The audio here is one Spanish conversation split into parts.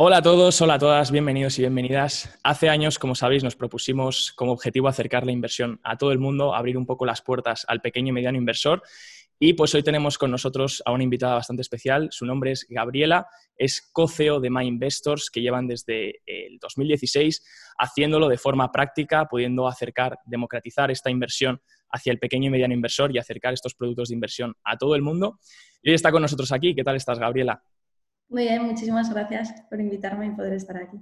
Hola a todos, hola a todas, bienvenidos y bienvenidas. Hace años, como sabéis, nos propusimos como objetivo acercar la inversión a todo el mundo, abrir un poco las puertas al pequeño y mediano inversor. Y pues hoy tenemos con nosotros a una invitada bastante especial. Su nombre es Gabriela, es co-CEO de My Investors, que llevan desde el 2016 haciéndolo de forma práctica, pudiendo acercar, democratizar esta inversión hacia el pequeño y mediano inversor y acercar estos productos de inversión a todo el mundo. Y hoy está con nosotros aquí. ¿Qué tal estás, Gabriela? Muy bien, muchísimas gracias por invitarme y poder estar aquí.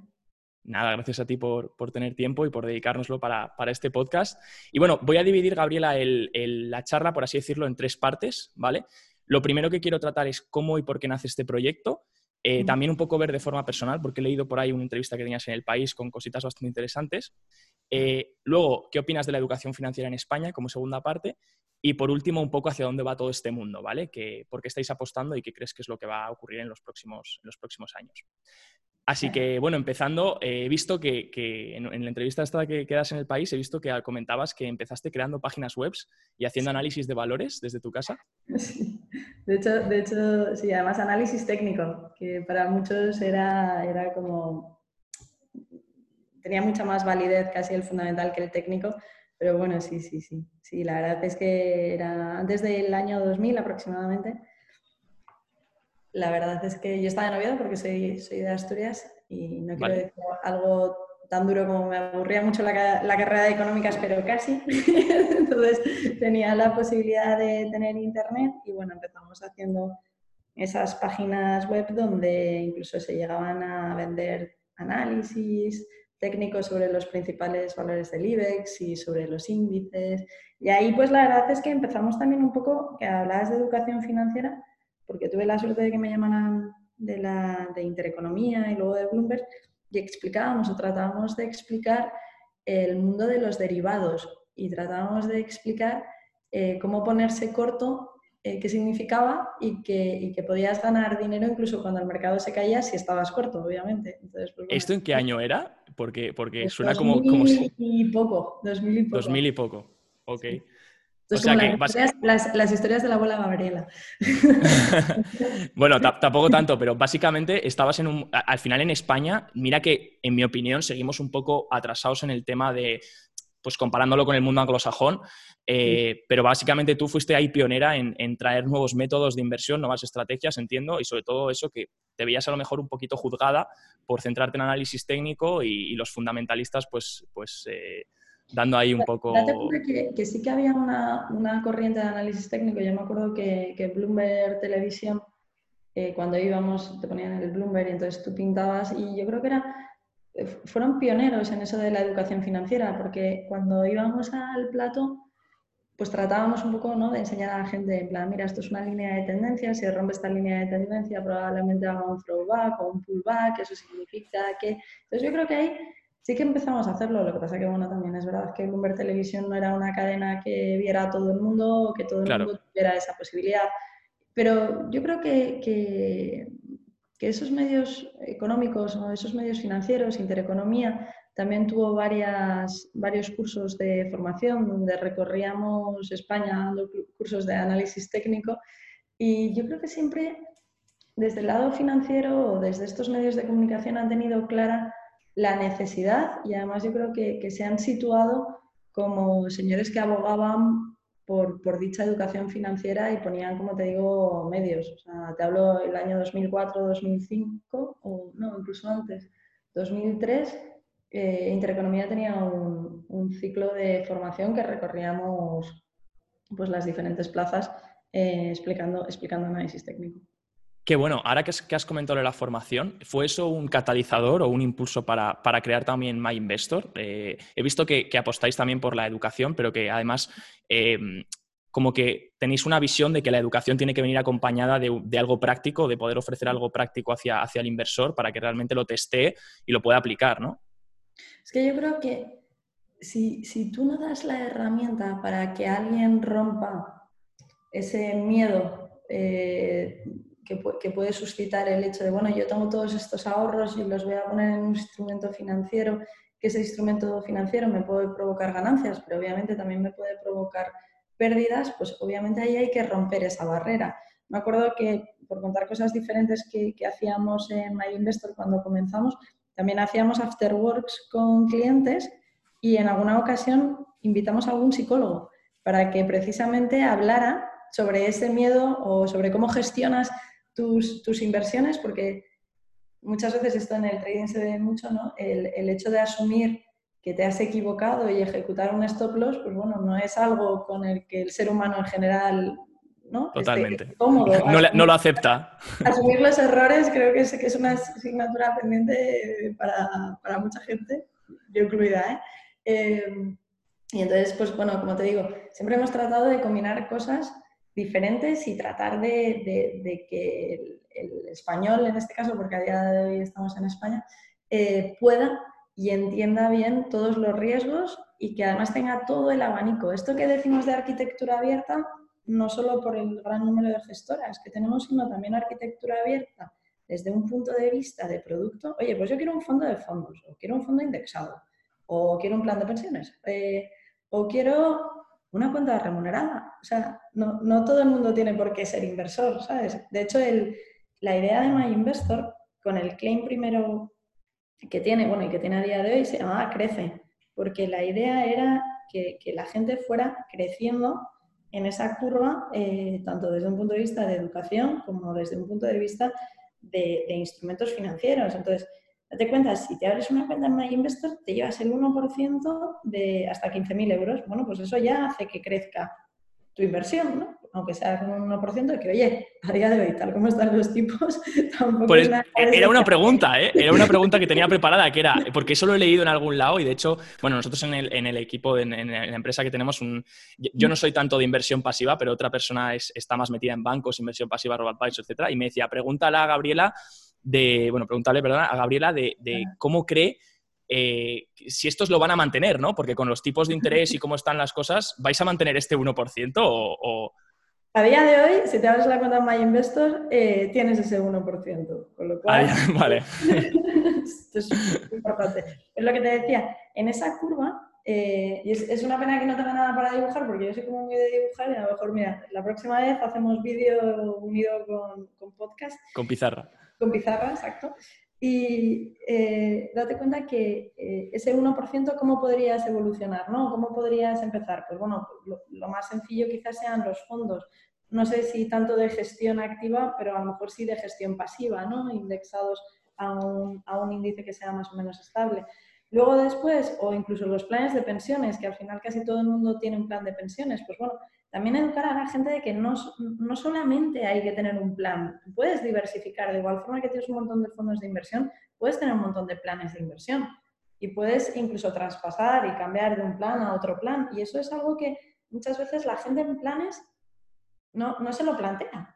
Nada, gracias a ti por, tener tiempo y por dedicárnoslo para, este podcast. Y bueno, voy a dividir, Gabriela, la charla, por así decirlo, en tres partes, ¿vale? Lo primero que quiero tratar es cómo y por qué nace este proyecto. Eh, también un poco ver de forma personal, porque he leído por ahí una entrevista que tenías en El País con cositas bastante interesantes. Eh, luego, ¿qué opinas de la educación financiera en España como segunda parte? Y por último, un poco hacia dónde va todo este mundo, ¿vale? ¿Por qué estáis apostando y qué crees que es lo que va a ocurrir en los próximos, los próximos años? Así que, bueno, empezando, eh, he visto que, en, la entrevista esta que quedas en el país, he visto que comentabas que empezaste creando páginas web y haciendo análisis de valores desde tu casa. Sí. De hecho, de hecho, sí, además análisis técnico, que para muchos era, era como... tenía mucha más validez casi el fundamental que el técnico, pero bueno, sí, sí, sí. Sí, la verdad es que era antes del año 2000 aproximadamente. La verdad es que yo estaba de noviado porque soy, soy de Asturias y no quiero decir algo tan duro como me aburría mucho la, la, carrera de económicas, pero casi. Entonces tenía la posibilidad de tener internet y bueno, empezamos haciendo esas páginas web donde incluso se llegaban a vender análisis, técnicos sobre los principales valores del IBEX y sobre los índices. Y ahí pues la verdad es que empezamos también un poco, que hablabas de educación financiera, porque tuve la suerte de que me llamaran de, la, de Intereconomía y luego de Bloomberg y explicábamos o tratábamos de explicar el mundo de los derivados y tratábamos de explicar eh, cómo ponerse corto eh, qué significaba y que, que, podías ganar dinero incluso cuando el mercado se caía si estabas corto, obviamente. Pues, ¿Esto en qué año era? Porque, porque pues suena como... como y poco, 2000 y poco. 2000 y poco, ok. las, historias, de la abuela Gabriela. bueno, tampoco tanto, pero básicamente estabas en un... Al final en España, mira que en mi opinión seguimos un poco atrasados en el tema de, pues comparándolo con el mundo anglosajón, eh, pero básicamente tú fuiste ahí pionera en, traer nuevos métodos de inversión, nuevas estrategias, entiendo, y sobre todo eso que te veías a lo mejor un poquito juzgada por centrarte en análisis técnico y, los fundamentalistas pues, pues eh, dando ahí un poco... Que, que, sí que había una, una, corriente de análisis técnico, yo me acuerdo que, que Bloomberg Televisión, eh, cuando íbamos, te ponían el Bloomberg y entonces tú pintabas y yo creo que era fueron pioneros en eso de la educación financiera, porque cuando íbamos al plato, pues tratábamos un poco ¿no? de enseñar a la gente, en plan, mira, esto es una línea de tendencia, si rompe esta línea de tendencia probablemente haga un throwback o un pullback, eso significa que... Entonces yo creo que ahí sí que empezamos a hacerlo, lo que pasa que, bueno, también es verdad que Bloomberg Televisión no era una cadena que viera a todo el mundo que todo el mundo tuviera esa posibilidad. Pero yo creo que, que que esos medios económicos o esos medios financieros, Intereconomía, también tuvo varias, varios cursos de formación donde recorríamos España dando cursos de análisis técnico. Y yo creo que siempre desde el lado financiero o desde estos medios de comunicación han tenido clara la necesidad y además yo creo que, que se han situado como señores que abogaban por, dicha educación financiera y ponían, como te digo, medios. O sea, te hablo el año 2004, 2005, o no, incluso antes, 2003, eh, Intereconomía tenía un, un, ciclo de formación que recorríamos pues, las diferentes plazas eh, explicando, explicando análisis técnico. Qué bueno, ahora que has comentado la formación, ¿fue eso un catalizador o un impulso para, crear también MyInvestor? Eh, he visto que, apostáis también por la educación, pero que además em, como que tenéis una visión de que la educación tiene que venir acompañada de, algo práctico, de poder ofrecer algo práctico hacia, hacia el inversor para que realmente lo testee y lo pueda aplicar, ¿no? Es que yo creo que si, tú no das la herramienta para que alguien rompa ese miedo eh, que, puede suscitar el hecho de, bueno, yo tengo todos estos ahorros y los voy a poner en un instrumento financiero, que ese instrumento financiero me puede provocar ganancias, pero obviamente también me puede provocar pérdidas, pues obviamente ahí hay que romper esa barrera. me acuerdo que, por contar cosas diferentes que, que hacíamos en My Investor cuando comenzamos, también hacíamos afterworks con clientes y en alguna ocasión invitamos a algún psicólogo para que precisamente hablara sobre ese miedo o sobre cómo gestionas tus, tus inversiones, porque muchas veces esto en el trading se ve mucho, ¿no? El, el, hecho de asumir que te has equivocado y ejecutar un stop loss, pues bueno, no es algo con el que el ser humano en general ¿no? Totalmente. Cómodo. No, no, lo acepta. Asumir los errores creo que es, que es una asignatura pendiente para, para mucha gente, yo incluida. ¿eh? Eh, y entonces, pues bueno, como te digo, siempre hemos tratado de combinar cosas diferentes y tratar de, de, que el, el, español, en este caso, porque a día de hoy estamos en España, eh, pueda y entienda bien todos los riesgos y que además tenga todo el abanico. Esto que decimos de arquitectura abierta, no solo por el gran número de gestoras que tenemos, sino también arquitectura abierta desde un punto de vista de producto. Oye, pues yo quiero un fondo de fondos, o quiero un fondo indexado, o quiero un plan de pensiones, eh, o quiero una cuenta remunerada. O sea, no, todo el mundo tiene por qué ser inversor, ¿sabes? De hecho, el, la idea de My Investor, con el claim primero que tiene, bueno, y que tiene a día de hoy, se llamaba Crece, porque la idea era que, que la gente fuera creciendo en esa curva, eh, tanto desde un punto de vista de educación como desde un punto de vista de, de instrumentos financieros. Entonces, Date cuenta, si te abres una cuenta en MyInvestor, te llevas el 1% de hasta 15.000 euros. Bueno, pues eso ya hace que crezca tu inversión, ¿no? Aunque sea con un 1%, de que oye, a día de hoy, tal como están los tipos, tampoco pues, Era una pregunta, ¿eh? Era una pregunta que tenía preparada, que era, porque eso lo he leído en algún lado y de hecho, bueno, nosotros en el, en el equipo, en, en, la empresa que tenemos, un, yo no soy tanto de inversión pasiva, pero otra persona es, está más metida en bancos, inversión pasiva, RoboAdvisor, etcétera, y me decía, pregúntale a Gabriela de, bueno, preguntarle, perdona, a Gabriela de, cómo cree eh, si estos lo van a mantener, ¿no? Porque con los tipos de interés y cómo están las cosas, ¿vais a mantener este 1% o, A día de hoy, si te abres la cuenta en MyInvestor, eh, tienes ese 1%, con lo cual... Ah, vale. esto es importante. Es lo que te decía, en esa curva, eh, y es, una pena que no tenga nada para dibujar, porque yo sé cómo voy a dibujar y a lo mejor, mira, la próxima vez hacemos vídeo unido con, con podcast. Con pizarra con pizarra, exacto. Y eh, date cuenta que eh, ese 1%, ¿cómo podrías evolucionar? ¿no? ¿Cómo podrías empezar? Pues bueno, lo, más sencillo quizás sean los fondos. No sé si tanto de gestión activa, pero a lo mejor sí de gestión pasiva, ¿no? indexados a un, a un índice que sea más o menos estable. Luego después, o incluso los planes de pensiones, que al final casi todo el mundo tiene un plan de pensiones, pues bueno, también educar a la gente de que no, no solamente hay que tener un plan, puedes diversificar, de igual forma que tienes un montón de fondos de inversión, puedes tener un montón de planes de inversión y puedes incluso traspasar y cambiar de un plan a otro plan. Y eso es algo que muchas veces la gente en planes no, no se lo plantea.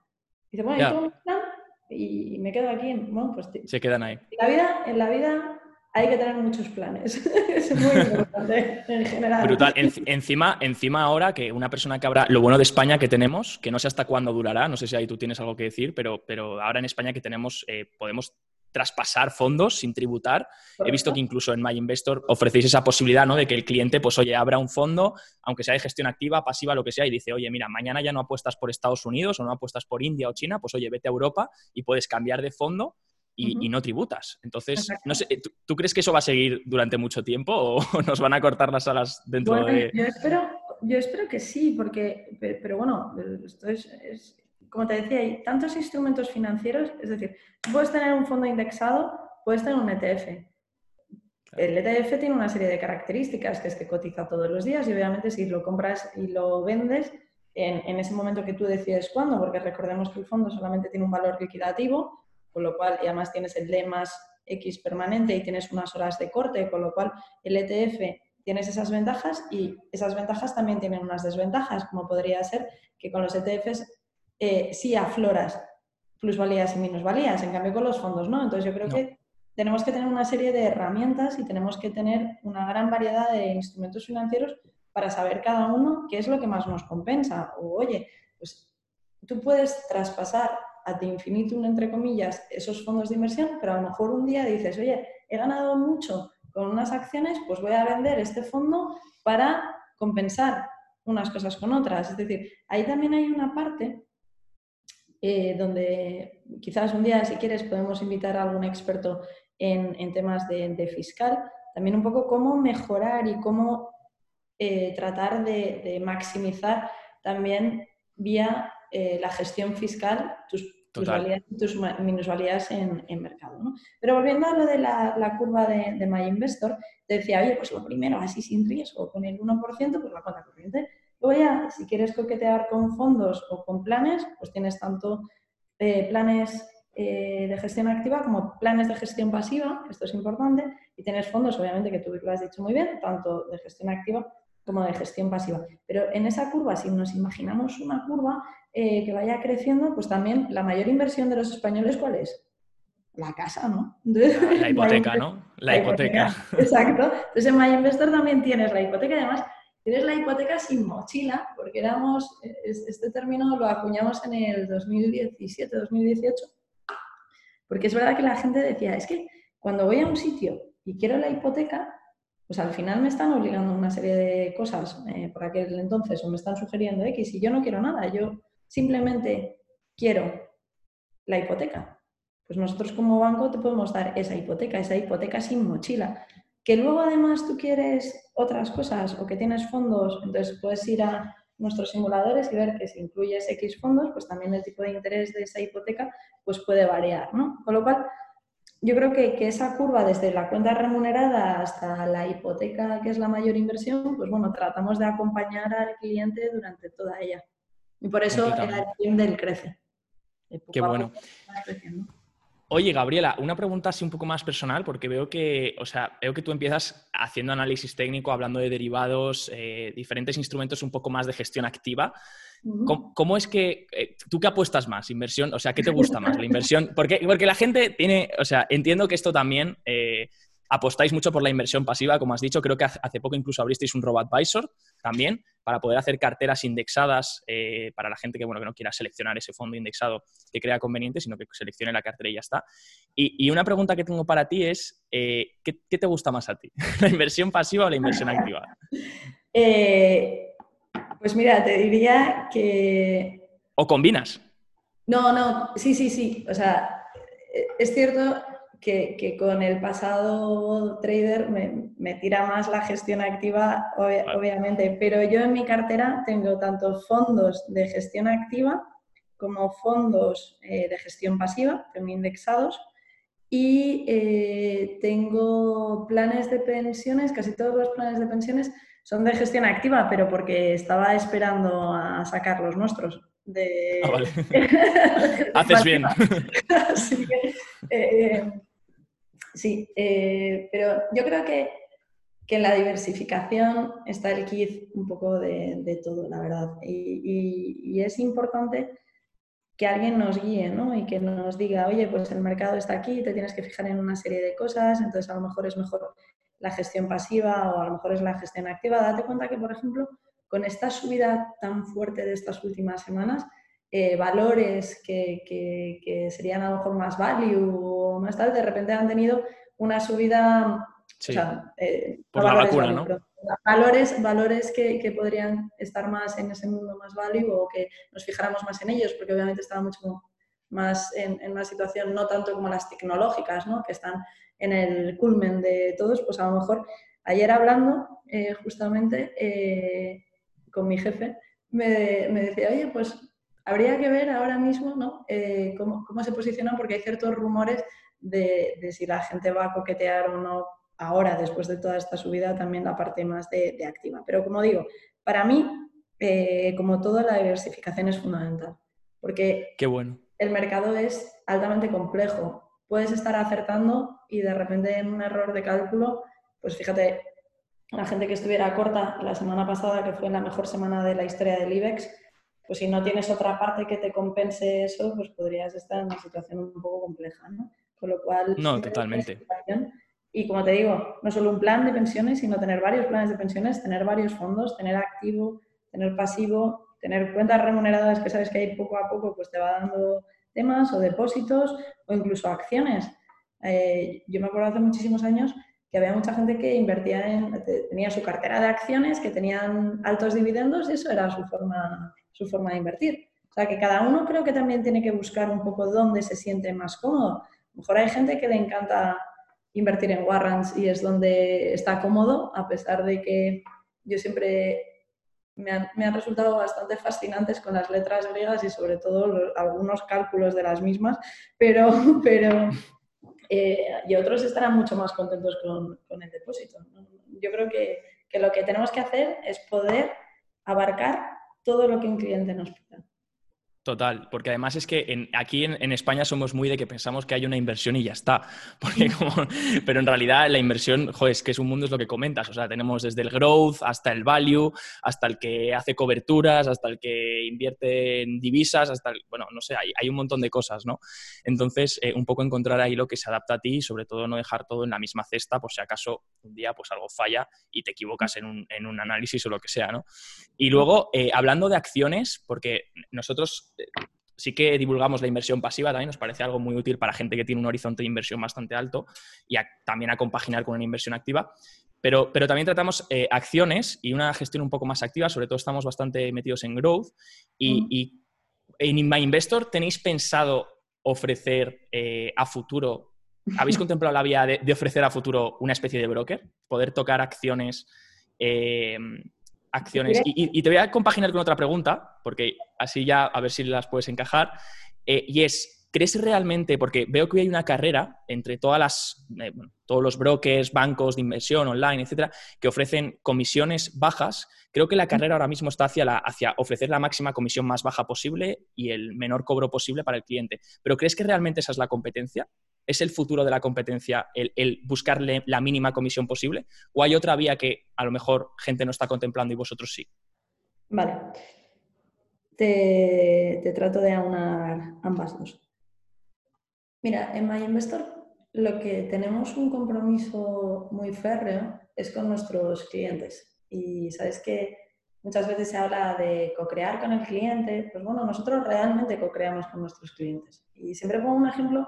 Dice, bueno, yo tengo un plan y me quedo aquí. Bueno, pues se quedan ahí. la vida, en la vida hay que tener muchos planes. es muy importante en general. Brutal. encima, encima ahora que una persona que habrá, lo bueno de España que tenemos, que no sé hasta cuándo durará, no sé si ahí tú tienes algo que decir, pero, pero ahora en España que tenemos, eh, podemos traspasar fondos sin tributar. He visto que incluso en MyInvestor ofrecéis esa posibilidad, ¿no? De que el cliente, pues, oye, abra un fondo, aunque sea de gestión activa, pasiva, lo que sea, y dice, oye, mira, mañana ya no apuestas por Estados Unidos o no apuestas por India o China, pues, oye, vete a Europa y puedes cambiar de fondo y, no tributas. Entonces, no sé, ¿tú, crees que eso va a seguir durante mucho tiempo o nos van a cortar las alas dentro de...? Yo espero, yo espero que sí, porque, pero, bueno, esto es, como te decía, hay tantos instrumentos financieros, es decir, puedes tener un fondo indexado, puedes tener un ETF. El ETF tiene una serie de características, que es que cotiza todos los días y obviamente si lo compras y lo vendes en, en ese momento que tú decides cuándo, porque recordemos que el fondo solamente tiene un valor liquidativo, con lo cual, y además tienes el D más X permanente y tienes unas horas de corte, con lo cual el ETF tienes esas ventajas y esas ventajas también tienen unas desventajas, como podría ser que con los ETFs eh, sí afloras plusvalías y minusvalías, en cambio con los fondos no. Entonces yo creo que tenemos que tener una serie de herramientas y tenemos que tener una gran variedad de instrumentos financieros para saber cada uno qué es lo que más nos compensa. O oye, pues tú puedes traspasar ad infinitum, entre comillas, esos fondos de inversión, pero a lo mejor un día dices, oye, he ganado mucho con unas acciones, pues voy a vender este fondo para compensar unas cosas con otras. Es decir, ahí también hay una parte eh, donde quizás un día, si quieres, podemos invitar a algún experto en, temas de, fiscal, también un poco cómo mejorar y cómo eh, tratar de, maximizar también vía eh, la gestión fiscal tus, tus, tus minusvalías en, en mercado. Pero volviendo a lo de la, curva de, de My Investor, te decía, oye, pues lo primero, así sin riesgo, con el 1%, pues la cuenta corriente. Luego ya, si quieres coquetear con fondos o con planes, pues tienes tanto eh, planes eh, de gestión activa como planes de gestión pasiva, esto es importante, y tienes fondos, obviamente, que tú lo has dicho muy bien, tanto de gestión activa como de gestión pasiva. Pero en esa curva, si nos imaginamos una curva eh, que vaya creciendo, pues también la mayor inversión de los españoles, ¿cuál es? La casa, ¿no? la hipoteca, ¿no? La, hipoteca. Exacto. Entonces en MyInvestor también tienes la hipoteca y además tienes la hipoteca sin mochila, porque éramos, este término lo acuñamos en el 2017-2018 porque es verdad que la gente decía, es que cuando voy a un sitio y quiero la hipoteca, pues al final me están obligando a una serie de cosas eh, por aquel entonces o me están sugiriendo X y yo no quiero nada, yo simplemente quiero la hipoteca. Pues nosotros como banco te podemos dar esa hipoteca, esa hipoteca sin mochila. Que luego además tú quieres otras cosas o que tienes fondos, entonces puedes ir a nuestros simuladores y ver que si incluyes X fondos, pues también el tipo de interés de esa hipoteca pues puede variar, ¿no? Con lo cual, yo creo que, que, esa curva desde la cuenta remunerada hasta la hipoteca, que es la mayor inversión, pues bueno, tratamos de acompañar al cliente durante toda ella. Y por eso el del crece. Qué bueno. Oye, Gabriela, una pregunta así un poco más personal, porque veo que, o sea, veo que tú empiezas haciendo análisis técnico, hablando de derivados, eh, diferentes instrumentos un poco más de gestión activa. ¿Cómo, es que eh, tú qué apuestas más? ¿Inversión? O sea, ¿qué te gusta más? ¿La inversión? Porque, porque la gente tiene, o sea, entiendo que esto también eh, apostáis mucho por la inversión pasiva, como has dicho, creo que hace poco incluso abristeis un robo-advisor también para poder hacer carteras indexadas eh, para la gente que, bueno, que no quiera seleccionar ese fondo indexado que crea conveniente, sino que seleccione la cartera y ya está. Y, una pregunta que tengo para ti es, eh, ¿qué, te gusta más a ti? ¿La inversión pasiva o la inversión activa? Eh, pues mira, te diría que... ¿O combinas? No, no, sí, sí, sí. O sea, es cierto que, con el pasado trader me, tira más la gestión activa, obviamente, pero yo en mi cartera tengo tanto fondos de gestión activa como fondos eh, de gestión pasiva, tengo indexados, y eh, tengo planes de pensiones, casi todos los planes de pensiones son de gestión activa, pero porque estaba esperando a sacar los nuestros. De... Ah, vale. Haces bien. Eh, Sí, eh, pero yo creo que, que, en la diversificación está el kit un poco de, todo, la verdad. Y, es importante que alguien nos guíe ¿no? y que nos diga, oye, pues el mercado está aquí, te tienes que fijar en una serie de cosas, entonces a lo mejor es mejor la gestión pasiva o a lo mejor es la gestión activa. Date cuenta que, por ejemplo, con esta subida tan fuerte de estas últimas semanas, eh, valores que, que, serían a lo mejor más value o más tal, de repente han tenido una subida, eh, por la vacuna, ¿no? valores, valores que, que, podrían estar más en ese mundo más value o que nos fijáramos más en ellos, porque obviamente estaba mucho más en, en, una situación no tanto como las tecnológicas, ¿no? que están en el culmen de todos, pues a lo mejor ayer hablando eh, justamente con mi jefe, me, me decía, oye, pues habría que ver ahora mismo ¿no? Eh, cómo, se posicionan, porque hay ciertos rumores de, si la gente va a coquetear o no ahora, después de toda esta subida, también la parte más de, activa. Pero como digo, para mí, eh, como todo, la diversificación es fundamental, porque Qué bueno. el mercado es altamente complejo. Puedes estar acertando y de repente en un error de cálculo, pues fíjate, la gente que estuviera corta la semana pasada, que fue la mejor semana de la historia del IBEX, pues si no tienes otra parte que te compense eso, pues podrías estar en una situación un poco compleja, ¿no? Con lo cual... No, totalmente. Y como te digo, no solo un plan de pensiones, sino tener varios planes de pensiones, tener varios fondos, tener activo, tener pasivo, tener cuentas remuneradas que sabes que ahí poco a poco pues te va dando temas o depósitos o incluso acciones. Eh, yo me acuerdo hace muchísimos años que había mucha gente que invertía en, tenía su cartera de acciones que tenían altos dividendos y eso era su forma, su forma de invertir. O sea, que cada uno creo que también tiene que buscar un poco dónde se siente más cómodo. A lo mejor hay gente que le encanta invertir en warrants y es donde está cómodo, a pesar de que yo siempre me han, resultado bastante fascinantes con las letras griegas y sobre todo algunos cálculos de las mismas, pero, pero eh, y otros estarán mucho más contentos con, con el depósito. Yo creo que, que lo que tenemos que hacer es poder abarcar todo lo que un cliente nos pida. Total, porque además es que aquí en, España somos muy de que pensamos que hay una inversión y ya está. Porque pero en realidad la inversión, joder, es que es un mundo, es lo que comentas. O sea, tenemos desde el growth hasta el value, hasta el que hace coberturas, hasta el que invierte en divisas, hasta el, bueno, no sé, hay, un montón de cosas, ¿no? Entonces, eh, un poco encontrar ahí lo que se adapta a ti y sobre todo no dejar todo en la misma cesta por si acaso un día pues algo falla y te equivocas en un, en un análisis o lo que sea, ¿no? Y luego, eh, hablando de acciones, porque nosotros sí que divulgamos la inversión pasiva, también nos parece algo muy útil para gente que tiene un horizonte de inversión bastante alto y también a compaginar con una inversión activa. Pero, pero también tratamos eh, acciones y una gestión un poco más activa, sobre todo estamos bastante metidos en growth. Y, mm. en My Investor tenéis pensado ofrecer eh, a futuro, ¿habéis contemplado la vía de, ofrecer a futuro una especie de broker? Poder tocar acciones eh, acciones. Y, te voy a compaginar con otra pregunta, porque así ya a ver si las puedes encajar. Eh, y es, ¿crees realmente, porque veo que hay una carrera entre todas las, eh, todos los brokers, bancos de inversión online, etcétera, que ofrecen comisiones bajas? Creo que la carrera ahora mismo está hacia, la, hacia ofrecer la máxima comisión más baja posible y el menor cobro posible para el cliente. ¿Pero crees que realmente esa es la competencia? ¿Es el futuro de la competencia el, buscarle la mínima comisión posible? ¿O hay otra vía que a lo mejor gente no está contemplando y vosotros sí? Vale. Te, trato de aunar ambas dos. Mira, en MyInvestor lo que tenemos un compromiso muy férreo es con nuestros clientes. Y sabes que muchas veces se habla de co-crear con el cliente. Pues bueno, nosotros realmente co-creamos con nuestros clientes. Y siempre pongo un ejemplo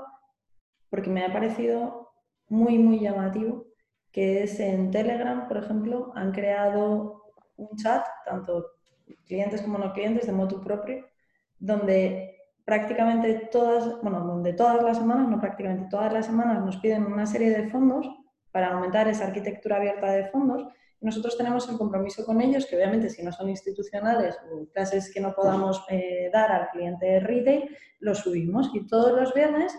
porque me ha parecido muy, muy llamativo, que es en Telegram, por ejemplo, han creado un chat, tanto clientes como no clientes, de motu propio, donde prácticamente todas, bueno, donde todas las semanas, no prácticamente todas las semanas, nos piden una serie de fondos para aumentar esa arquitectura abierta de fondos. Nosotros tenemos el compromiso con ellos, que obviamente si no son institucionales o clases que no podamos eh, dar al cliente retail, lo subimos. Y todos los viernes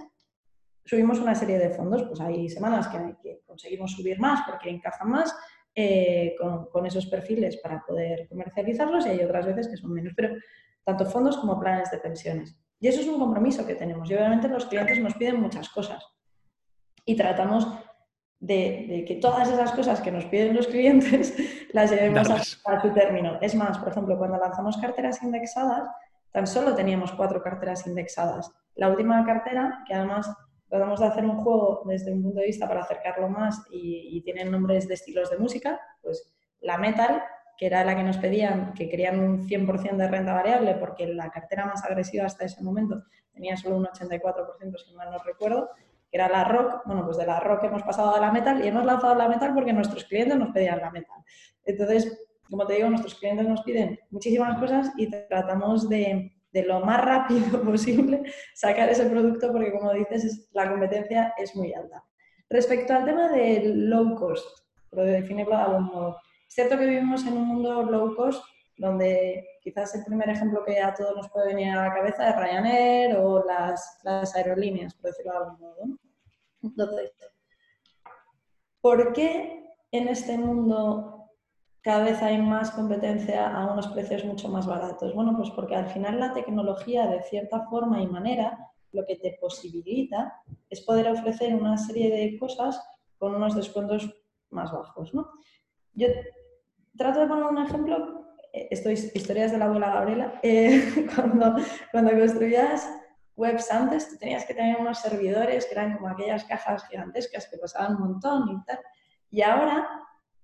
subimos una serie de fondos, pues hay semanas que, que conseguimos subir más porque encajan más eh, con, esos perfiles para poder comercializarlos y hay otras veces que son menos, pero tanto fondos como planes de pensiones. Y eso es un compromiso que tenemos y obviamente los clientes nos piden muchas cosas y tratamos de, que todas esas cosas que nos piden los clientes las llevemos a, a, su término. Es más, por ejemplo, cuando lanzamos carteras indexadas, tan solo teníamos cuatro carteras indexadas. La última cartera, que además tratamos de hacer un juego desde un punto de vista para acercarlo más y, tienen nombres de estilos de música, pues la metal, que era la que nos pedían, que querían un 100% de renta variable porque la cartera más agresiva hasta ese momento tenía solo un 84%, si mal no recuerdo, que era la rock, bueno, pues de la rock hemos pasado a la metal y hemos lanzado la metal porque nuestros clientes nos pedían la metal. Entonces, como te digo, nuestros clientes nos piden muchísimas cosas y tratamos de, de lo más rápido posible sacar ese producto porque, como dices, la competencia es muy alta. Respecto al tema del low cost, por definirlo de algún modo, es cierto que vivimos en un mundo low cost donde quizás el primer ejemplo que a todos nos puede venir a la cabeza es Ryanair o las, las aerolíneas, por decirlo de algún modo. Entonces, ¿por qué en este mundo cada vez hay más competencia a unos precios mucho más baratos. Bueno, pues porque al final la tecnología, de cierta forma y manera, lo que te posibilita es poder ofrecer una serie de cosas con unos descuentos más bajos. ¿no? Yo trato de poner un ejemplo, eh, esto es historias de la abuela Gabriela, eh, cuando, cuando construías webs antes, tú tenías que tener unos servidores que eran como aquellas cajas gigantescas que pasaban un montón y tal. Y ahora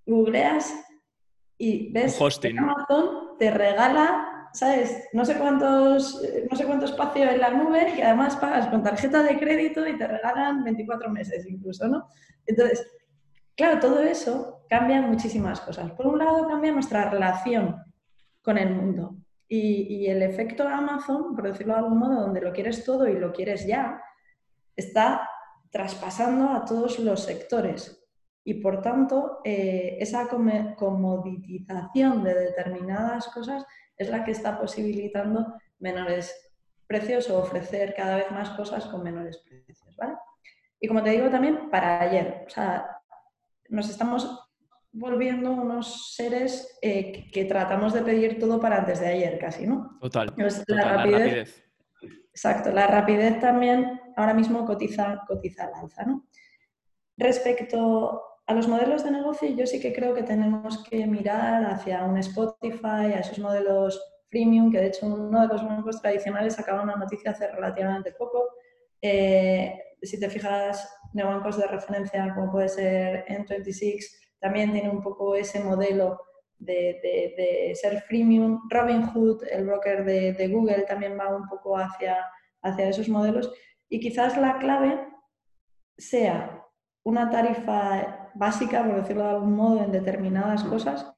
googleas y ves que Amazon te regala, ¿sabes? No sé cuántos, no sé cuánto espacio en la nube y además pagas con tarjeta de crédito y te regalan 24 meses incluso, ¿no? Entonces, claro, todo eso cambia muchísimas cosas. Por un lado, cambia nuestra relación con el mundo. Y, el efecto Amazon, por decirlo de algún modo, donde lo quieres todo y lo quieres ya, está traspasando a todos los sectores. Y por tanto, eh, esa comoditización de determinadas cosas es la que está posibilitando menores precios o ofrecer cada vez más cosas con menores precios. ¿vale? Y como te digo también, para ayer, o sea, nos estamos volviendo unos seres eh, que tratamos de pedir todo para antes de ayer casi, ¿no? Total. la, rapidez, Exacto, la rapidez también ahora mismo cotiza, cotiza al alza, ¿no? Respecto a los modelos de negocio, yo sí que creo que tenemos que mirar hacia un Spotify, a esos modelos freemium, que de hecho uno de los bancos tradicionales acaba una noticia hace relativamente poco. Eh, si te fijas, neobancos de referencia como puede ser N26, también tiene un poco ese modelo de, ser freemium. Robinhood, el broker de, Google, también va un poco hacia, hacia esos modelos. Y quizás la clave sea una tarifa básica, por decirlo de algún modo, en determinadas cosas,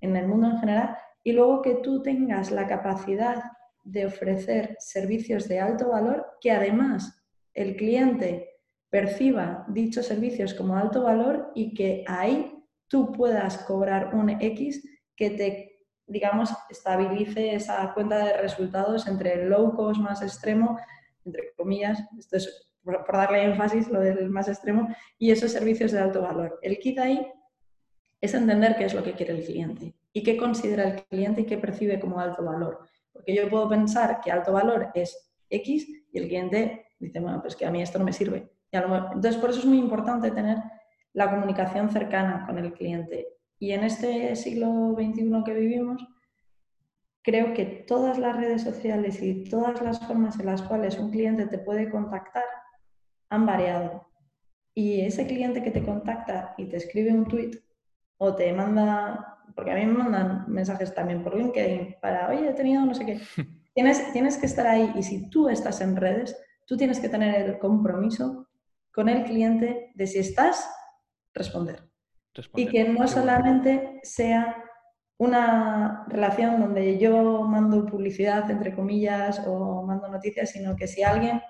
en el mundo en general, y luego que tú tengas la capacidad de ofrecer servicios de alto valor que además el cliente perciba dichos servicios como alto valor y que ahí tú puedas cobrar un X que te, digamos, estabilice esa cuenta de resultados entre el low cost más extremo, entre comillas, esto es por, darle énfasis lo del más extremo, y esos servicios de alto valor. El kit ahí es entender qué es lo que quiere el cliente y qué considera el cliente y qué percibe como alto valor. Porque yo puedo pensar que alto valor es X y el cliente dice, bueno, pues que a mí esto no me sirve. Entonces, por eso es muy importante tener la comunicación cercana con el cliente. Y en este siglo XXI que vivimos, creo que todas las redes sociales y todas las formas en las cuales un cliente te puede contactar han variado. Y ese cliente que te contacta y te escribe un tweet o te manda, porque a mí me mandan mensajes también por LinkedIn para, oye, he tenido no sé qué. Tienes, tienes que estar ahí y si tú estás en redes, tú tienes que tener el compromiso con el cliente de si estás responder. Y que no solamente sea una relación donde yo mando publicidad, entre comillas, o mando noticias, sino que si alguien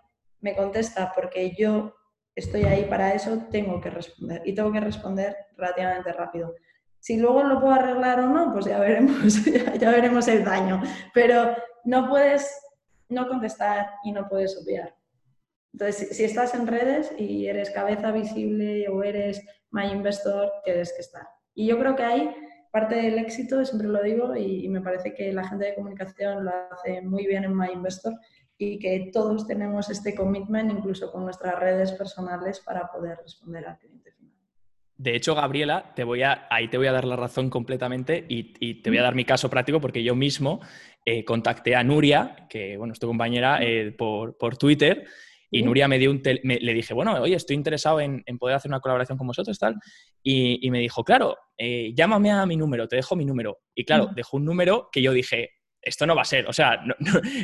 me contesta porque yo estoy ahí para eso, tengo que responder. Y tengo que responder relativamente rápido. Si luego lo puedo arreglar o no, pues ya veremos, ya, veremos el daño. Pero no puedes no contestar y no puedes obviar. Entonces, si estás en redes y eres cabeza visible o eres My Investor tienes que estar. Y yo creo que ahí parte del éxito, siempre lo digo, y, me parece que la gente de comunicación lo hace muy bien en My Investor y que todos tenemos este commitment incluso con nuestras redes personales para poder responder al cliente final. De hecho, Gabriela, te voy a, ahí te voy a dar la razón completamente y, te voy a dar mi caso práctico porque yo mismo eh, contacté a Nuria, que bueno, es tu compañera, eh, por, por Twitter y Nuria me dio un le dije, bueno, oye, estoy interesado en, poder hacer una colaboración con vosotros, tal. Y, me dijo, claro, eh, llámame a mi número, te dejo mi número. Y claro, dejó un número que yo dije, esto no va a ser, o sea,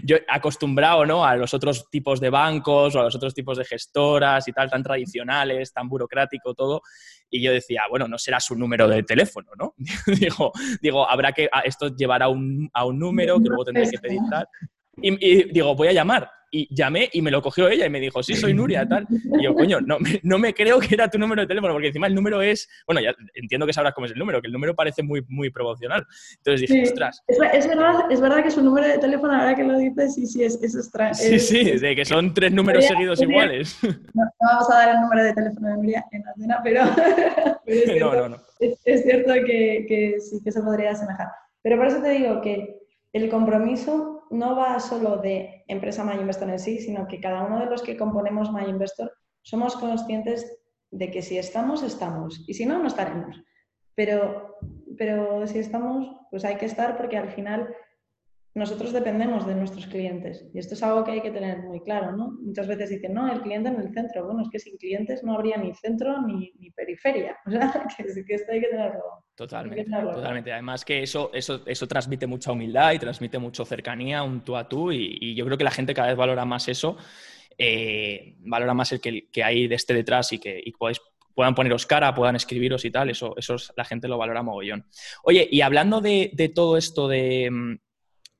yo acostumbrado ¿no? a los otros tipos de bancos o a los otros tipos de gestoras y tal, tan tradicionales, tan burocrático todo, y yo decía, bueno, no será su número de teléfono, ¿no? digo, digo, habrá que, esto llevará un, a un número que luego tendré que pedir tal. y, digo, voy a llamar y llamé y me lo cogió ella y me dijo, sí, soy Nuria, tal. Y yo, coño, no, no me creo que era tu número de teléfono, porque encima el número es, bueno, ya entiendo que sabrás cómo es el número, que el número parece muy, muy promocional. Entonces dije, ostras. Es, verdad, es verdad que su número de teléfono, ahora que lo dices, sí, sí, es, es extra. Sí, sí, de que son tres números seguidos iguales. No, vamos a dar el número de teléfono de Nuria en la cena, pero, es, cierto, no, no, no. Es, cierto que, que sí que se podría asemejar. Pero por eso te digo que el compromiso no va solo de empresa MyInvestor en sí, sino que cada uno de los que componemos MyInvestor somos conscientes de que si estamos, estamos. Y si no, no estaremos. Pero, pero si estamos, pues hay que estar porque al final nosotros dependemos de nuestros clientes y esto es algo que hay que tener muy claro, ¿no? Muchas veces dicen, no, el cliente en el centro. Bueno, es que sin clientes no habría ni centro ni, periferia. O sea, que, esto hay que tenerlo. Totalmente, totalmente. Además que eso, eso, eso transmite mucha humildad y transmite mucha cercanía, un tú a tú y, yo creo que la gente cada vez valora más eso, eh, valora más el que, que, hay de este detrás y que y puedan poneros cara, puedan escribiros y tal, eso, eso la gente lo valora mogollón. Oye, y hablando de todo esto de mm,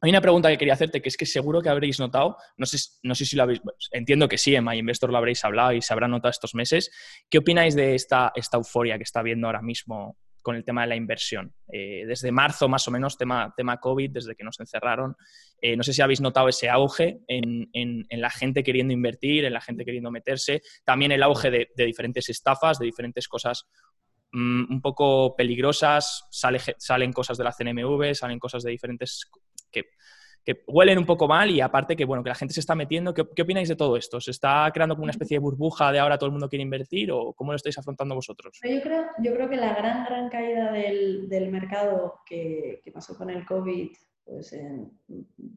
Hay una pregunta que quería hacerte, que es que seguro que habréis notado, no sé, no sé si lo habéis, entiendo que sí, en MyInvestor lo habréis hablado y se habrá notado estos meses. ¿Qué opináis de esta, esta euforia que está viendo ahora mismo con el tema de la inversión? Eh, desde marzo, más o menos, tema, tema COVID, desde que nos encerraron. Eh, no sé si habéis notado ese auge en, la gente queriendo invertir, en la gente queriendo meterse. También el auge de, diferentes estafas, de diferentes cosas mm, un poco peligrosas. salen cosas de la CNMV, salen cosas de diferentes que, huelen un poco mal y aparte que, bueno, que la gente se está metiendo. ¿Qué, opináis de todo esto? ¿Se está creando como una especie de burbuja de ahora todo el mundo quiere invertir o cómo lo estáis afrontando vosotros? Yo creo, yo creo que la gran, gran caída del, del mercado que, que, pasó con el COVID, pues en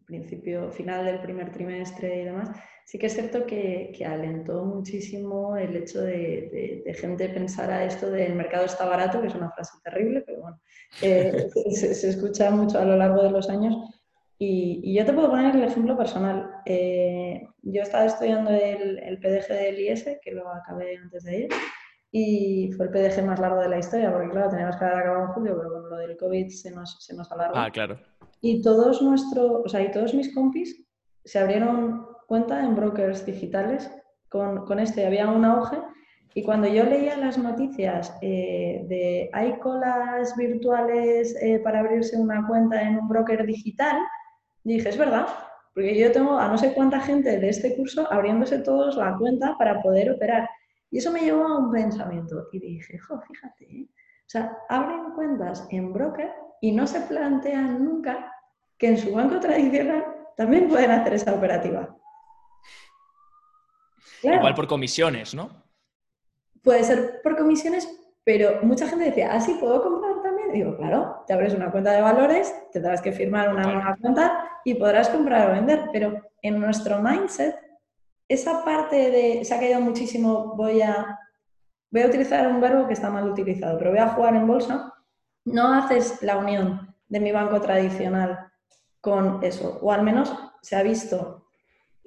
principio, final del primer trimestre y demás, sí que es cierto que, que alentó muchísimo el hecho de, de, gente pensar a esto del mercado está barato, que es una frase terrible, pero bueno, eh, se, se escucha mucho a lo largo de los años y, yo te puedo poner el ejemplo personal. Eh, yo estaba estudiando el, el, PDG del IS, que lo acabé antes de ir, y fue el PDG más largo de la historia, porque claro, teníamos que haber acabado en julio, pero con lo del COVID se nos, se nos alargó. Ah, claro. Y todos nuestros, o sea, y todos mis compis se abrieron cuenta en brokers digitales con, con este, había un auge. Y cuando yo leía las noticias eh, de hay colas virtuales eh, para abrirse una cuenta en un broker digital, y dije, es verdad, porque yo tengo a no sé cuánta gente de este curso abriéndose todos la cuenta para poder operar. Y eso me llevó a un pensamiento y dije, jo, fíjate, ¿eh? o sea, abren cuentas en broker y no se plantean nunca que en su banco tradicional también pueden hacer esa operativa. Igual por comisiones, ¿no? Puede ser por comisiones, pero mucha gente decía, ah, sí, puedo comprar también. digo, claro, te abres una cuenta de valores, te tendrás que firmar una nueva cuenta y podrás comprar o vender, pero en nuestro mindset, esa parte de, se ha caído muchísimo, voy a, voy a utilizar un verbo que está mal utilizado, pero voy a jugar en bolsa, no haces la unión de mi banco tradicional con eso, o al menos se ha visto,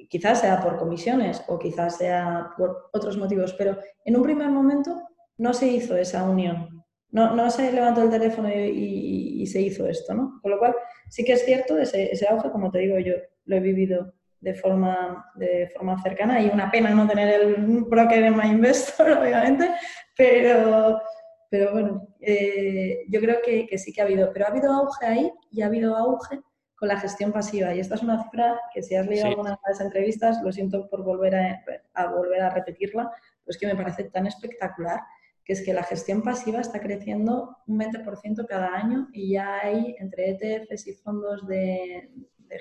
quizás sea por comisiones o quizás sea por otros motivos, pero en un primer momento no se hizo esa unión. No, no se levantó el teléfono y, y, se hizo esto, ¿no? Con lo cual, sí que es cierto ese, ese auge, como te digo, yo lo he vivido de forma, de forma cercana y una pena no tener el broker en My Investor, obviamente, pero, pero bueno, eh, yo creo que, que, sí que ha habido, pero ha habido auge ahí y ha habido auge con la gestión pasiva y esta es una cifra que si has leído algunas de las entrevistas, lo siento por volver a, a volver a repetirla, pues que me parece tan espectacular que es que la gestión pasiva está creciendo un 20% cada año y ya hay entre ETFs y fondos de,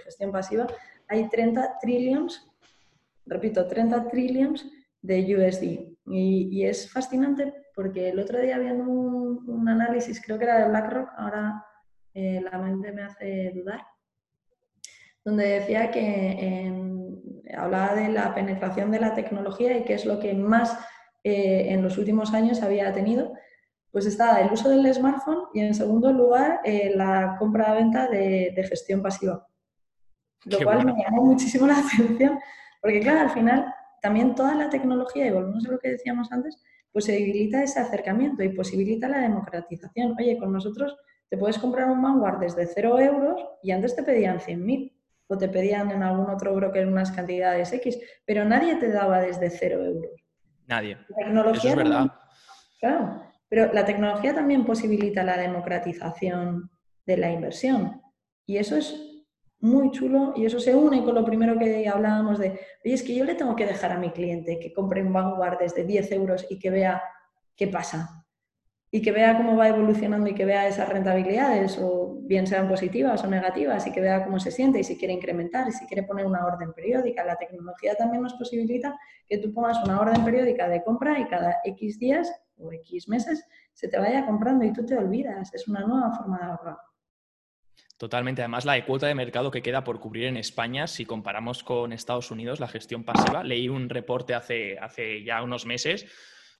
gestión pasiva, hay 30 trillions, repito, 30 trillions de USD. Y, es fascinante porque el otro día viendo un, análisis, creo que era de BlackRock, ahora eh, la mente me hace dudar, donde decía que hablaba de la penetración de la tecnología y que es lo que más eh, en los últimos años había tenido, pues está el uso del smartphone y en segundo lugar eh, la compra-venta de, de, gestión pasiva. Lo cual me llamó muchísimo la atención, porque claro, al final también toda la tecnología, y volvemos a lo que decíamos antes, posibilita ese acercamiento y posibilita la democratización. Oye, con nosotros te puedes comprar un Vanguard desde 0 euros y antes te pedían 100.000 o te pedían en algún otro broker unas cantidades X, pero nadie te daba desde 0 euros. Nadie. Eso es verdad. claro, pero la tecnología también posibilita la democratización de la inversión. Y eso es muy chulo y eso se une con lo primero que hablábamos de, oye, es que yo le tengo que dejar a mi cliente que compre un Vanguard de 10 euros y que vea qué pasa y que vea cómo va evolucionando y que vea esas rentabilidades, o bien sean positivas o negativas, y que vea cómo se siente y si quiere incrementar y si quiere poner una orden periódica. La tecnología también nos posibilita que tú pongas una orden periódica de compra y cada X días o X meses se te vaya comprando y tú te olvidas. Es una nueva forma de ahorrar. Totalmente. Además, la cuota de mercado que queda por cubrir en España, si comparamos con Estados Unidos, la gestión pasiva, leí un reporte hace, hace ya unos meses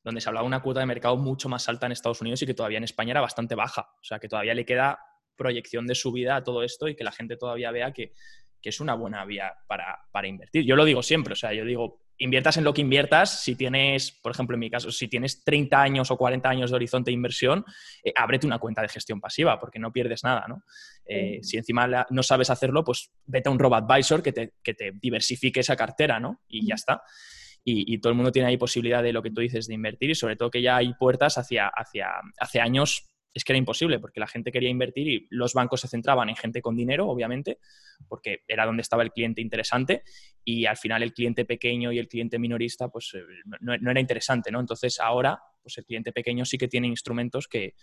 donde se hablaba de una cuota de mercado mucho más alta en Estados Unidos y que todavía en España era bastante baja. O sea, que todavía le queda proyección de subida a todo esto y que la gente todavía vea que, es una buena vía para, invertir. Yo lo digo siempre, o sea, yo digo, inviertas en lo que inviertas, si tienes, por ejemplo, en mi caso, si tienes 30 años o 40 años de horizonte de inversión, eh, ábrete una cuenta de gestión pasiva porque no pierdes nada, ¿no? Eh, si encima no sabes hacerlo, pues vete a un robo advisor que te, que te diversifique esa cartera, ¿no? Y ya está. Y, todo el mundo tiene ahí posibilidad de lo que tú dices de invertir y sobre todo que ya hay puertas hacia, hacia, hace años es que era imposible porque la gente quería invertir y los bancos se centraban en gente con dinero, obviamente, porque era donde estaba el cliente interesante y al final el cliente pequeño y el cliente minorista pues eh, no, era interesante, ¿no? Entonces ahora pues el cliente pequeño sí que tiene instrumentos que,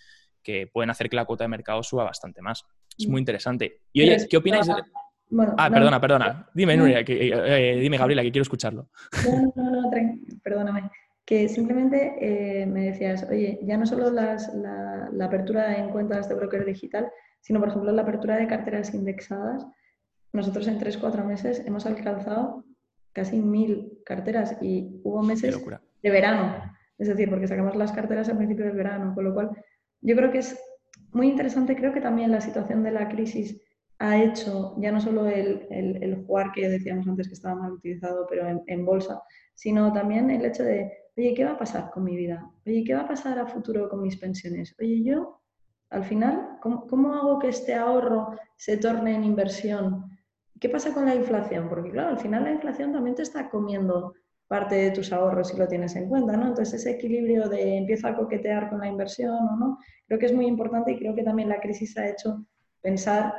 pueden hacer que la cuota de mercado suba bastante más. Es muy interesante. Y oye, ¿qué opináis? De... ah, perdona, perdona. Dime, Nuria, que, eh, dime, Gabriela, que quiero escucharlo. No, no, no, perdóname que simplemente eh, me decías, oye, ya no solo la, apertura en cuentas de broker digital, sino por ejemplo la apertura de carteras indexadas. Nosotros en 3-4 meses hemos alcanzado casi mil carteras y hubo meses de verano, es decir, porque sacamos las carteras a principios del verano, con lo cual yo creo que es muy interesante, creo que también la situación de la crisis ha hecho ya no solo el, jugar que decíamos antes que estaba mal utilizado, pero en bolsa, sino también el hecho de oye, ¿qué va a pasar con mi vida? Oye, ¿qué va a pasar a futuro con mis pensiones? Oye, yo, al final, ¿cómo, hago que este ahorro se torne en inversión? ¿Qué pasa con la inflación? Porque claro, al final la inflación también te está comiendo parte de tus ahorros si lo tienes en cuenta, ¿no? Entonces ese equilibrio de empiezo a coquetear con la inversión o no, creo que es muy importante y creo que también la crisis ha hecho pensar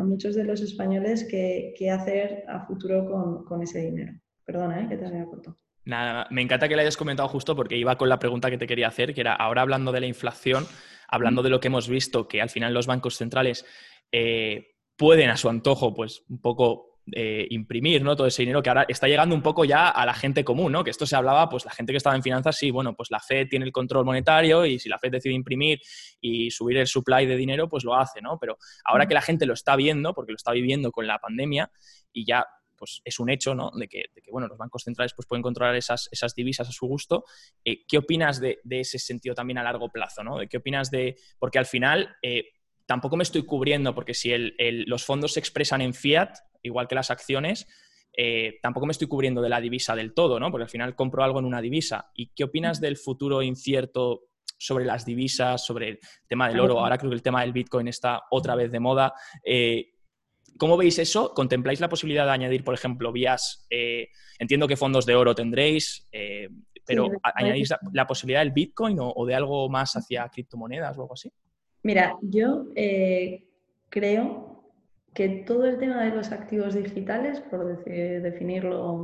a muchos de los españoles qué, hacer a futuro con, con, ese dinero. Perdona, ¿eh? que te había cortado. Nada, me encanta que le hayas comentado justo porque iba con la pregunta que te quería hacer, que era ahora hablando de la inflación, hablando de lo que hemos visto, que al final los bancos centrales eh, pueden a su antojo, pues un poco eh, imprimir, ¿no? Todo ese dinero que ahora está llegando un poco ya a la gente común, ¿no? Que esto se hablaba, pues la gente que estaba en finanzas, sí, bueno, pues la Fed tiene el control monetario y si la Fed decide imprimir y subir el supply de dinero, pues lo hace, ¿no? Pero ahora que la gente lo está viendo, porque lo está viviendo con la pandemia y ya pues es un hecho, ¿no? De que, bueno, los bancos centrales pues, pueden controlar esas, esas divisas a su gusto. Eh, ¿Qué opinas de, ese sentido también a largo plazo, ¿no? ¿Qué opinas de...? Porque al final eh, tampoco me estoy cubriendo, porque si los fondos se expresan en fiat, igual que las acciones, eh, tampoco me estoy cubriendo de la divisa del todo, ¿no? Porque al final compro algo en una divisa. ¿Y qué opinas del futuro incierto sobre las divisas, sobre el tema del oro? Ahora creo que el tema del Bitcoin está otra vez de moda. ¿Cómo veis eso? ¿Contempláis la posibilidad de añadir, por ejemplo, vías? Eh, entiendo que fondos de oro tendréis, eh, pero ¿añadís la, posibilidad del Bitcoin o, de algo más hacia criptomonedas o algo así? Mira, yo eh, creo que todo el tema de los activos digitales, por definirlo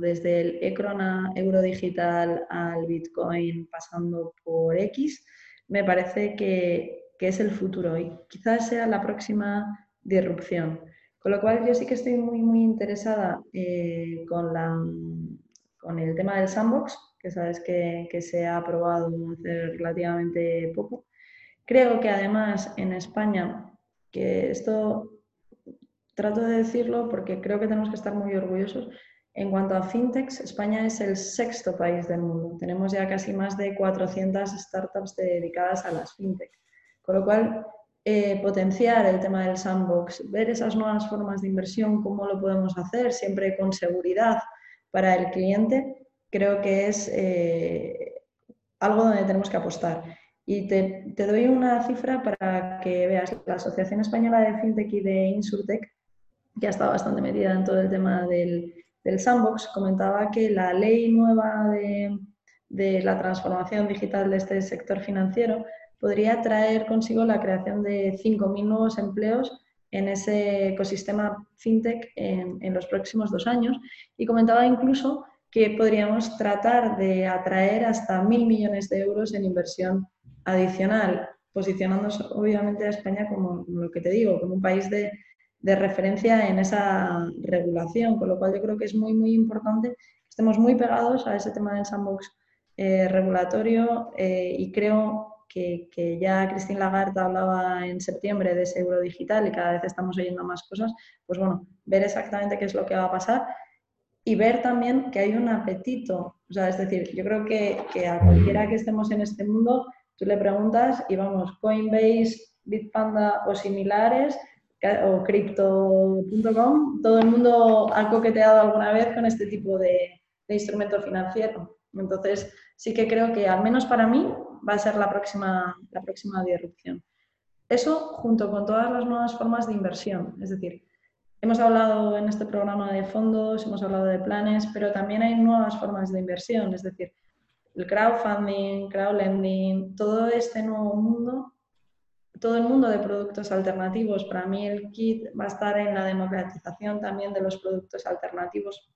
desde el ECRONA euro digital al Bitcoin pasando por X, me parece que, que es el futuro y quizás sea la próxima disrupción. Con lo cual yo sí que estoy muy, muy interesada eh, con, la, con el tema del sandbox, que sabes que, que, se ha aprobado hace relativamente poco. Creo que además en España, que esto trato de decirlo porque creo que tenemos que estar muy orgullosos, en cuanto a fintechs, España es el sexto país del mundo. Tenemos ya casi más de 400 startups dedicadas a las fintech. Con lo cual, eh, potenciar el tema del sandbox, ver esas nuevas formas de inversión, cómo lo podemos hacer, siempre con seguridad para el cliente, creo que es eh, algo donde tenemos que apostar. Y te, doy una cifra para que veas. La Asociación Española de FinTech y de Insurtech, que ha estado bastante metida en todo el tema del, sandbox, comentaba que la ley nueva de, la transformación digital de este sector financiero podría traer consigo la creación de 5.000 nuevos empleos en ese ecosistema fintech en, los próximos dos años. Y comentaba incluso que podríamos tratar de atraer hasta mil millones de euros en inversión adicional, posicionándose obviamente a España como, lo que te digo, como un país de, referencia en esa regulación, con lo cual yo creo que es muy, muy importante que estemos muy pegados a ese tema del sandbox eh, regulatorio eh, y creo que, ya Christine Lagarde hablaba en septiembre de ese euro digital y cada vez estamos oyendo más cosas, pues bueno, ver exactamente qué es lo que va a pasar y ver también que hay un apetito. O sea, es decir, yo creo que, que a cualquiera que estemos en este mundo, tú le preguntas y vamos, Coinbase, Bitpanda o similares, o crypto.com, todo el mundo ha coqueteado alguna vez con este tipo de, instrumento financiero. Entonces, sí que creo que al menos para mí va a ser la próxima, la próxima disrupción. Eso junto con todas las nuevas formas de inversión. Es decir, hemos hablado en este programa de fondos, hemos hablado de planes, pero también hay nuevas formas de inversión. Es decir, el crowdfunding, crowdlending, todo este nuevo mundo, todo el mundo de productos alternativos. Para mí el kit va a estar en la democratización también de los productos alternativos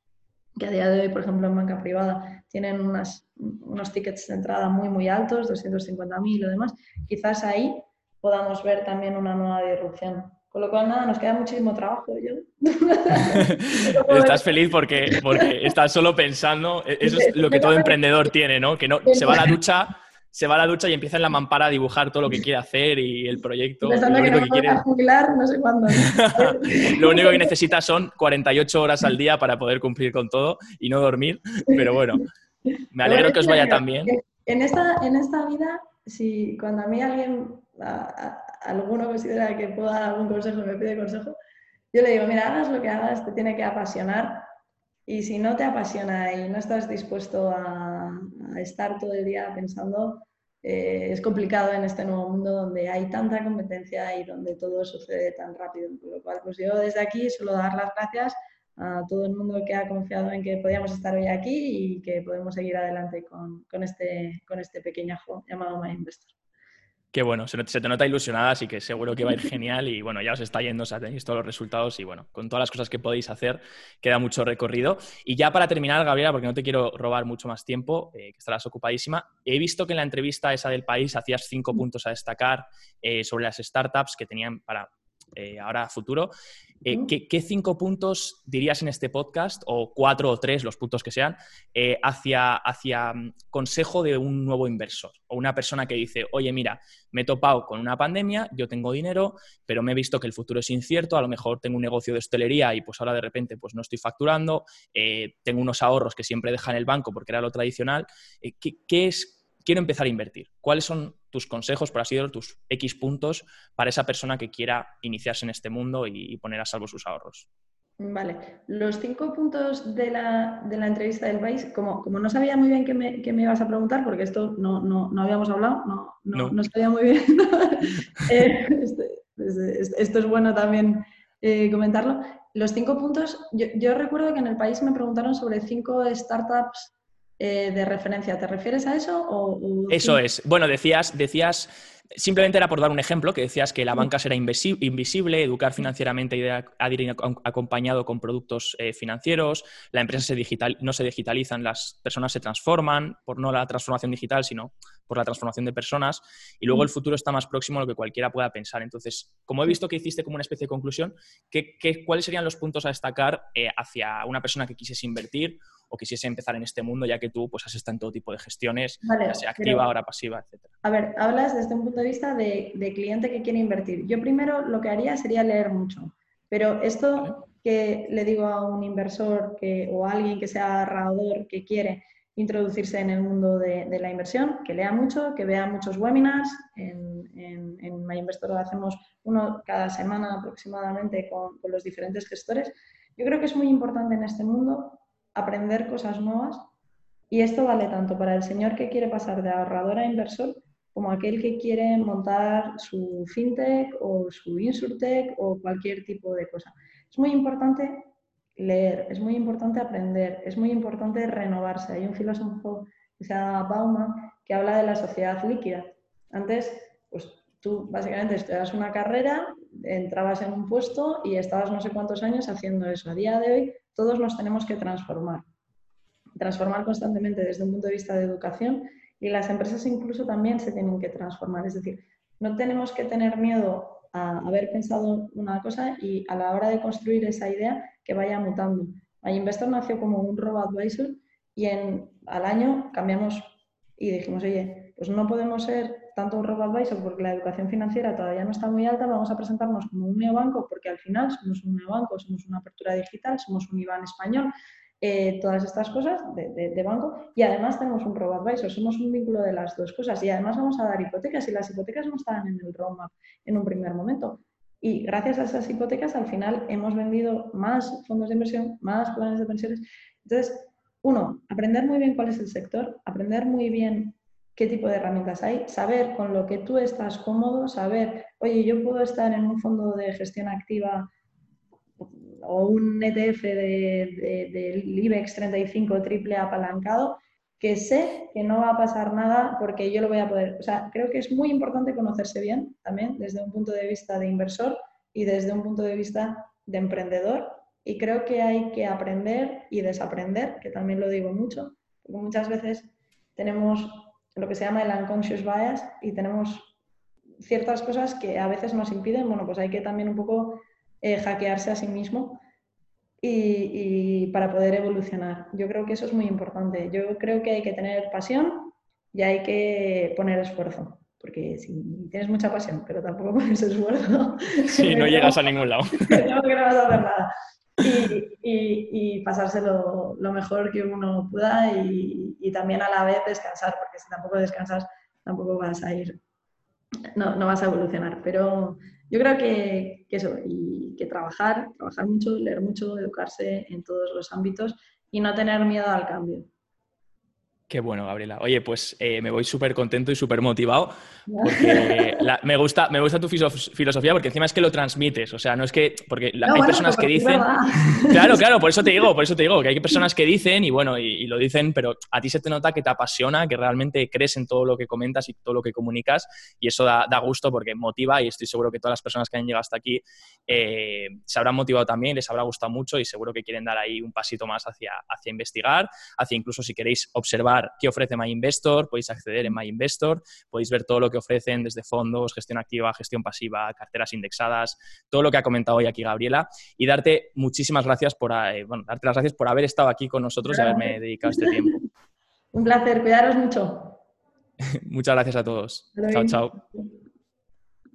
que a día de hoy, por ejemplo, en banca privada tienen unos tickets de entrada muy, muy altos, 250.000 o demás. Quizás ahí podamos ver también una nueva disrupción. Con lo cual, nada, nos queda muchísimo trabajo. Yo. estás feliz porque, porque estás solo pensando, e-, eso es lo que todo emprendedor tiene, ¿no? Que no se va a la ducha se va a la ducha y empieza en la mampara a dibujar todo lo que quiere hacer y el proyecto. Lo único que, quiere... jubilar, no sé cuándo. lo único que necesita son 48 horas al día para poder cumplir con todo y no dormir. Pero bueno, me alegro que os vaya tan bien. En esta, en esta vida, si cuando a mí alguien, alguno considera que pueda dar algún consejo, me pide consejo, yo le digo, mira, hagas lo que hagas, te tiene que apasionar y si no te apasiona y no estás dispuesto a, estar todo el día pensando, eh, es complicado en este nuevo mundo donde hay tanta competencia y donde todo sucede tan rápido. Por lo cual, pues yo desde aquí solo dar las gracias a todo el mundo que ha confiado en que podíamos estar hoy aquí y que podemos seguir adelante con, con este, con este pequeñajo llamado My Investor. Qué bueno, se, te nota ilusionada, así que seguro que va a ir genial y bueno, ya os está yendo, o sea, tenéis todos los resultados y bueno, con todas las cosas que podéis hacer, queda mucho recorrido. Y ya para terminar, Gabriela, porque no te quiero robar mucho más tiempo, eh, que estarás ocupadísima, he visto que en la entrevista esa del país hacías cinco puntos a destacar eh, sobre las startups que tenían para eh, ahora futuro. Eh, ¿qué, cinco puntos dirías en este podcast, o cuatro o tres, los puntos que sean, eh, hacia, hacia mm, consejo de un nuevo inversor o una persona que dice, oye, mira, me he topado con una pandemia, yo tengo dinero, pero me he visto que el futuro es incierto, a lo mejor tengo un negocio de hostelería y pues ahora de repente pues no estoy facturando, tengo unos ahorros que siempre deja en el banco porque era lo tradicional. ¿qué, es quiero empezar a invertir. ¿Cuáles son tus consejos, por así decirlo, tus X puntos para esa persona que quiera iniciarse en este mundo y, poner a salvo sus ahorros? Vale, los cinco puntos de la, entrevista del país, como, como no sabía muy bien qué me, me ibas a preguntar, porque esto no, no, no habíamos hablado, no, no, no. sabía muy bien, eh, este, esto es bueno también eh, comentarlo. Los cinco puntos, yo, yo recuerdo que en el país me preguntaron sobre cinco startups eh, de referencia. ¿Te refieres a eso? O, eso es. Bueno, decías, decías, simplemente era por dar un ejemplo, que decías que la banca será invisible, educar financieramente y ir acompañado con productos eh, financieros, la empresa se digital, no se digitalizan, las personas se transforman, por no la transformación digital, sino por la transformación de personas, y luego el futuro está más próximo a lo que cualquiera pueda pensar. Entonces, como he visto que hiciste como una especie de conclusión, ¿qué, cuáles serían los puntos a destacar eh, hacia una persona que quisiese invertir o quisiese empezar en este mundo, ya que tú pues, has estado en todo tipo de gestiones, ya sea activa, ahora pasiva, etc. A ver, hablas desde un punto de vista de, cliente que quiere invertir. Yo primero lo que haría sería leer mucho, pero esto que le digo a un inversor que, o a alguien que sea ahorrador que quiere introducirse en el mundo de, la inversión, que lea mucho, que vea muchos webinars. En, en, en MyInvestor hacemos uno cada semana aproximadamente con, con los diferentes gestores. Yo creo que es muy importante en este mundo aprender cosas nuevas y esto vale tanto para el señor que quiere pasar de ahorrador a inversor como aquel que quiere montar su fintech o su insurtech o cualquier tipo de cosa. Es muy importante leer, es muy importante aprender, es muy importante renovarse. Hay un filósofo que se llama Bauman que habla de la sociedad líquida. Antes, pues tú básicamente estudias una carrera, entrabas en un puesto y estabas no sé cuántos años haciendo eso. A día de hoy todos nos tenemos que transformar. Transformar constantemente desde un punto de vista de educación y las empresas incluso también se tienen que transformar. Es decir, no tenemos que tener miedo a haber pensado una cosa y a la hora de construir esa idea que vaya mutando. Investor nació como un robot advisor y en, al año cambiamos y dijimos, oye, pues no podemos ser tanto un robot advisor porque la educación financiera todavía no está muy alta, vamos a presentarnos como un neobanco porque al final somos un neobanco, somos una apertura digital, somos un IBAN español, eh, todas estas cosas de, banco y además tenemos un robot advisor, somos un vínculo de las dos cosas y además vamos a dar hipotecas y las hipotecas no estaban en el roadmap en un primer momento. Y gracias a esas hipotecas al final hemos vendido más fondos de inversión, más planes de pensiones. Entonces, uno, aprender muy bien cuál es el sector, aprender muy bien qué tipo de herramientas hay, saber con lo que tú estás cómodo, saber, oye, yo puedo estar en un fondo de gestión activa o un ETF del de, IBEX 35 triple apalancado, que sé que no va a pasar nada porque yo lo voy a poder. O sea, creo que es muy importante conocerse bien también desde un punto de vista de inversor y desde un punto de vista de emprendedor. Y creo que hay que aprender y desaprender, que también lo digo mucho, porque muchas veces tenemos lo que se llama el unconscious bias y tenemos ciertas cosas que a veces nos impiden, bueno, pues hay que también un poco eh, hackearse a sí mismo y, para poder evolucionar. Yo creo que eso es muy importante. Yo creo que hay que tener pasión y hay que poner esfuerzo. Porque si tienes mucha pasión, pero tampoco pones esfuerzo. Sí, no llegas a ningún lado. no, que no vas a hacer nada. Y, pasárselo lo mejor que uno pueda y, también a la vez descansar, porque si tampoco descansas, tampoco vas a ir, no, no vas a evolucionar. Pero yo creo que, eso, y que trabajar, trabajar mucho, leer mucho, educarse en todos los ámbitos y no tener miedo al cambio. Qué bueno, Gabriela. Oye, pues eh, me voy súper contento y súper motivado porque me, gusta, me gusta tu filosofía porque encima es que lo transmites. O sea, no es que. Porque hay personas que dicen. Claro, claro, por eso te digo, por eso te digo, que hay personas que dicen y bueno, y, lo dicen, pero a ti se te nota que te apasiona, que realmente crees en todo lo que comentas y todo lo que comunicas y eso da, gusto porque motiva y estoy seguro que todas las personas que han llegado hasta aquí eh, se habrán motivado también, les habrá gustado mucho y seguro que quieren dar ahí un pasito más hacia, hacia investigar, hacia incluso si queréis observar qué ofrece MyInvestor, podéis acceder en MyInvestor, podéis ver todo lo que ofrecen desde fondos, gestión activa, gestión pasiva, carteras indexadas, todo lo que ha comentado hoy aquí Gabriela y darte muchísimas gracias por, eh, darte las gracias por haber estado aquí con nosotros y haberme dedicado este tiempo. Un placer, cuidaros mucho. Muchas gracias a todos. Chao, chao.